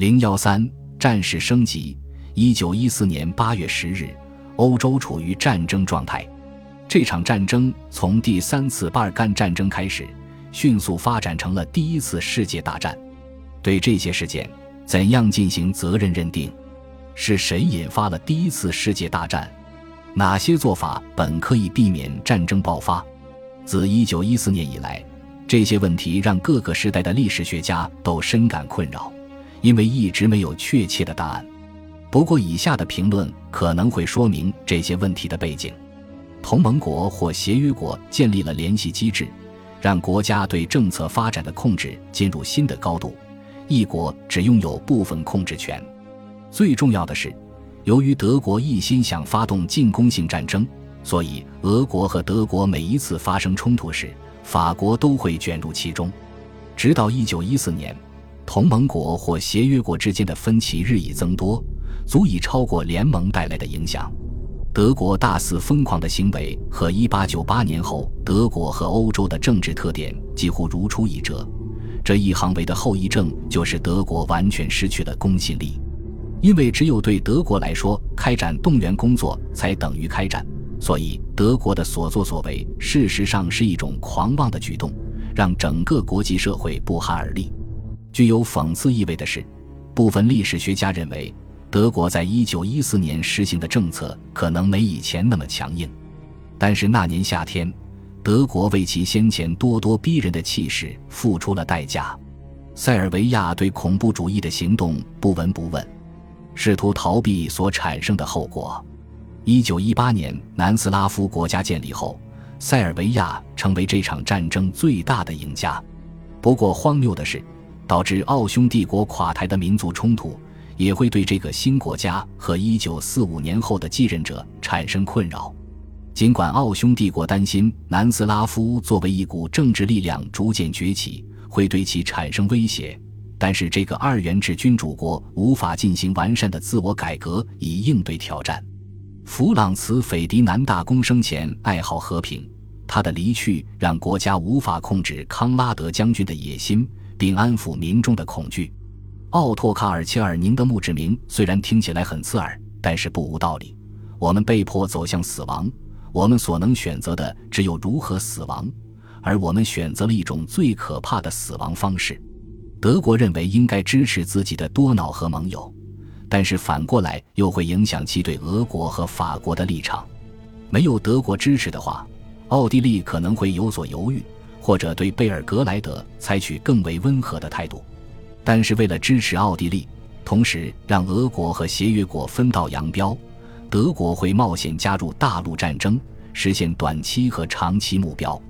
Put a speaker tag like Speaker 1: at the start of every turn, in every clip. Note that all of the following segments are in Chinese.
Speaker 1: 零幺三战事升级。一九一四年八月十日，欧洲处于战争状态。这场战争从第三次巴尔干战争开始，迅速发展成了第一次世界大战。对这些事件，怎样进行责任认定？是谁引发了第一次世界大战？哪些做法本可以避免战争爆发？自一九一四年以来，这些问题让各个时代的历史学家都深感困扰，因为一直没有确切的答案。不过，以下的评论可能会说明这些问题的背景：同盟国或协约国建立了联系机制，让国家对政策发展的控制进入新的高度；一国只拥有部分控制权。最重要的是，由于德国一心想发动进攻性战争，所以俄国和德国每一次发生冲突时，法国都会卷入其中。直到一九一四年，同盟国或协约国之间的分歧日益增多。足以超过联盟带来的影响。德国大肆疯狂的行为和1898年后德国和欧洲的政治特点几乎如出一辙。这一行为的后遗症就是德国完全失去了公信力，因为只有对德国来说，开展动员工作才等于开战，所以德国的所作所为事实上是一种狂妄的举动，让整个国际社会不寒而栗。具有讽刺意味的是，部分历史学家认为。德国在一九一四年实行的政策可能没以前那么强硬，但是那年夏天，德国为其先前咄咄逼人的气势付出了代价。塞尔维亚对恐怖主义的行动不闻不问，试图逃避所产生的后果。一九一八年南斯拉夫国家建立后，塞尔维亚成为这场战争最大的赢家。不过荒谬的是，导致奥匈帝国垮台的民族冲突。也会对这个新国家和一九四五年后的继任者产生困扰。尽管奥匈帝国担心南斯拉夫作为一股政治力量逐渐崛起会对其产生威胁，但是这个二元制君主国无法进行完善的自我改革以应对挑战。弗朗茨·斐迪南大公生前爱好和平，他的离去让国家无法控制康拉德将军的野心，并安抚民众的恐惧。奥托·卡尔切尔宁的墓志铭虽然听起来很刺耳，但是不无道理。我们被迫走向死亡，我们所能选择的只有如何死亡，而我们选择了一种最可怕的死亡方式。德国认为应该支持自己的多瑙河盟友，但是反过来又会影响其对俄国和法国的立场。没有德国支持的话，奥地利可能会有所犹豫，或者对贝尔格莱德采取更为温和的态度。但是为了支持奥地利，同时让俄国和协约国分道扬镳，德国会冒险加入大陆战争，实现短期和长期目标。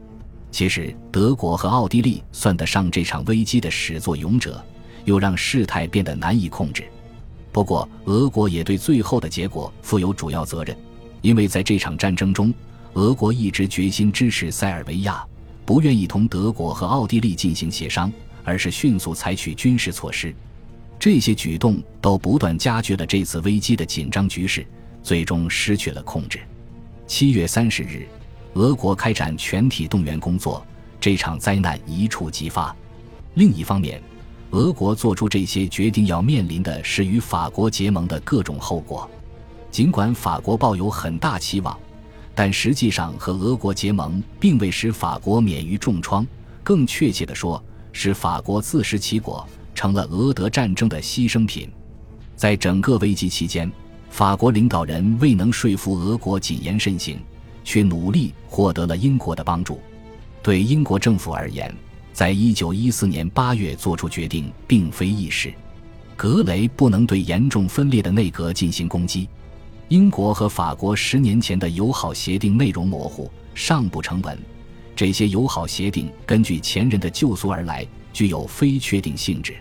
Speaker 1: 其实，德国和奥地利算得上这场危机的始作俑者，又让事态变得难以控制。不过，俄国也对最后的结果负有主要责任，因为在这场战争中，俄国一直决心支持塞尔维亚，不愿意同德国和奥地利进行协商。而是迅速采取军事措施，这些举动都不断加剧了这次危机的紧张局势，最终失去了控制。七月三十日，俄国开展全体动员工作，这场灾难一触即发。另一方面，俄国做出这些决定要面临的是与法国结盟的各种后果。尽管法国抱有很大期望，但实际上和俄国结盟并未使法国免于重创，更确切地说。使法国自食其果，成了俄德战争的牺牲品。在整个危机期间，法国领导人未能说服俄国谨言慎行，却努力获得了英国的帮助。对英国政府而言，在一九一四年八月做出决定并非易事。格雷不能对严重分裂的内阁进行攻击。英国和法国十年前的友好协定内容模糊，尚不成文。这些友好协定根据前人的旧俗而来，具有非确定性质。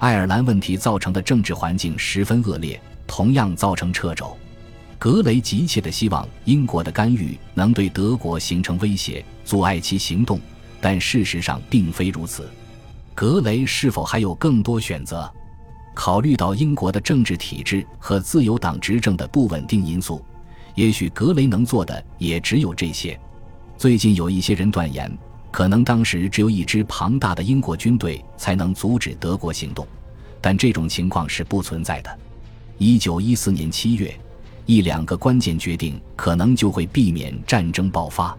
Speaker 1: 爱尔兰问题造成的政治环境十分恶劣，同样造成掣肘。格雷急切地希望英国的干预能对德国形成威胁，阻碍其行动，但事实上并非如此。格雷是否还有更多选择？考虑到英国的政治体制和自由党执政的不稳定因素，也许格雷能做的也只有这些。最近有一些人断言，可能当时只有一支庞大的英国军队才能阻止德国行动，但这种情况是不存在的。一九一四年七月，一两个关键决定可能就会避免战争爆发。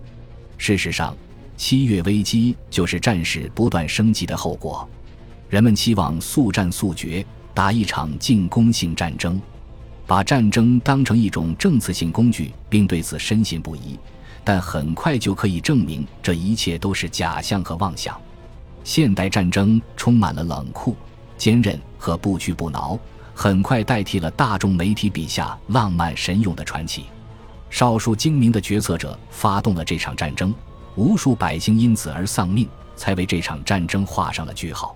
Speaker 1: 事实上，七月危机就是战事不断升级的后果。人们期望速战速决，打一场进攻性战争，把战争当成一种政策性工具，并对此深信不疑。但很快就可以证明，这一切都是假象和妄想。现代战争充满了冷酷、坚韧和不屈不挠，很快代替了大众媒体笔下浪漫神勇的传奇。少数精明的决策者发动了这场战争，无数百姓因此而丧命，才为这场战争画上了句号。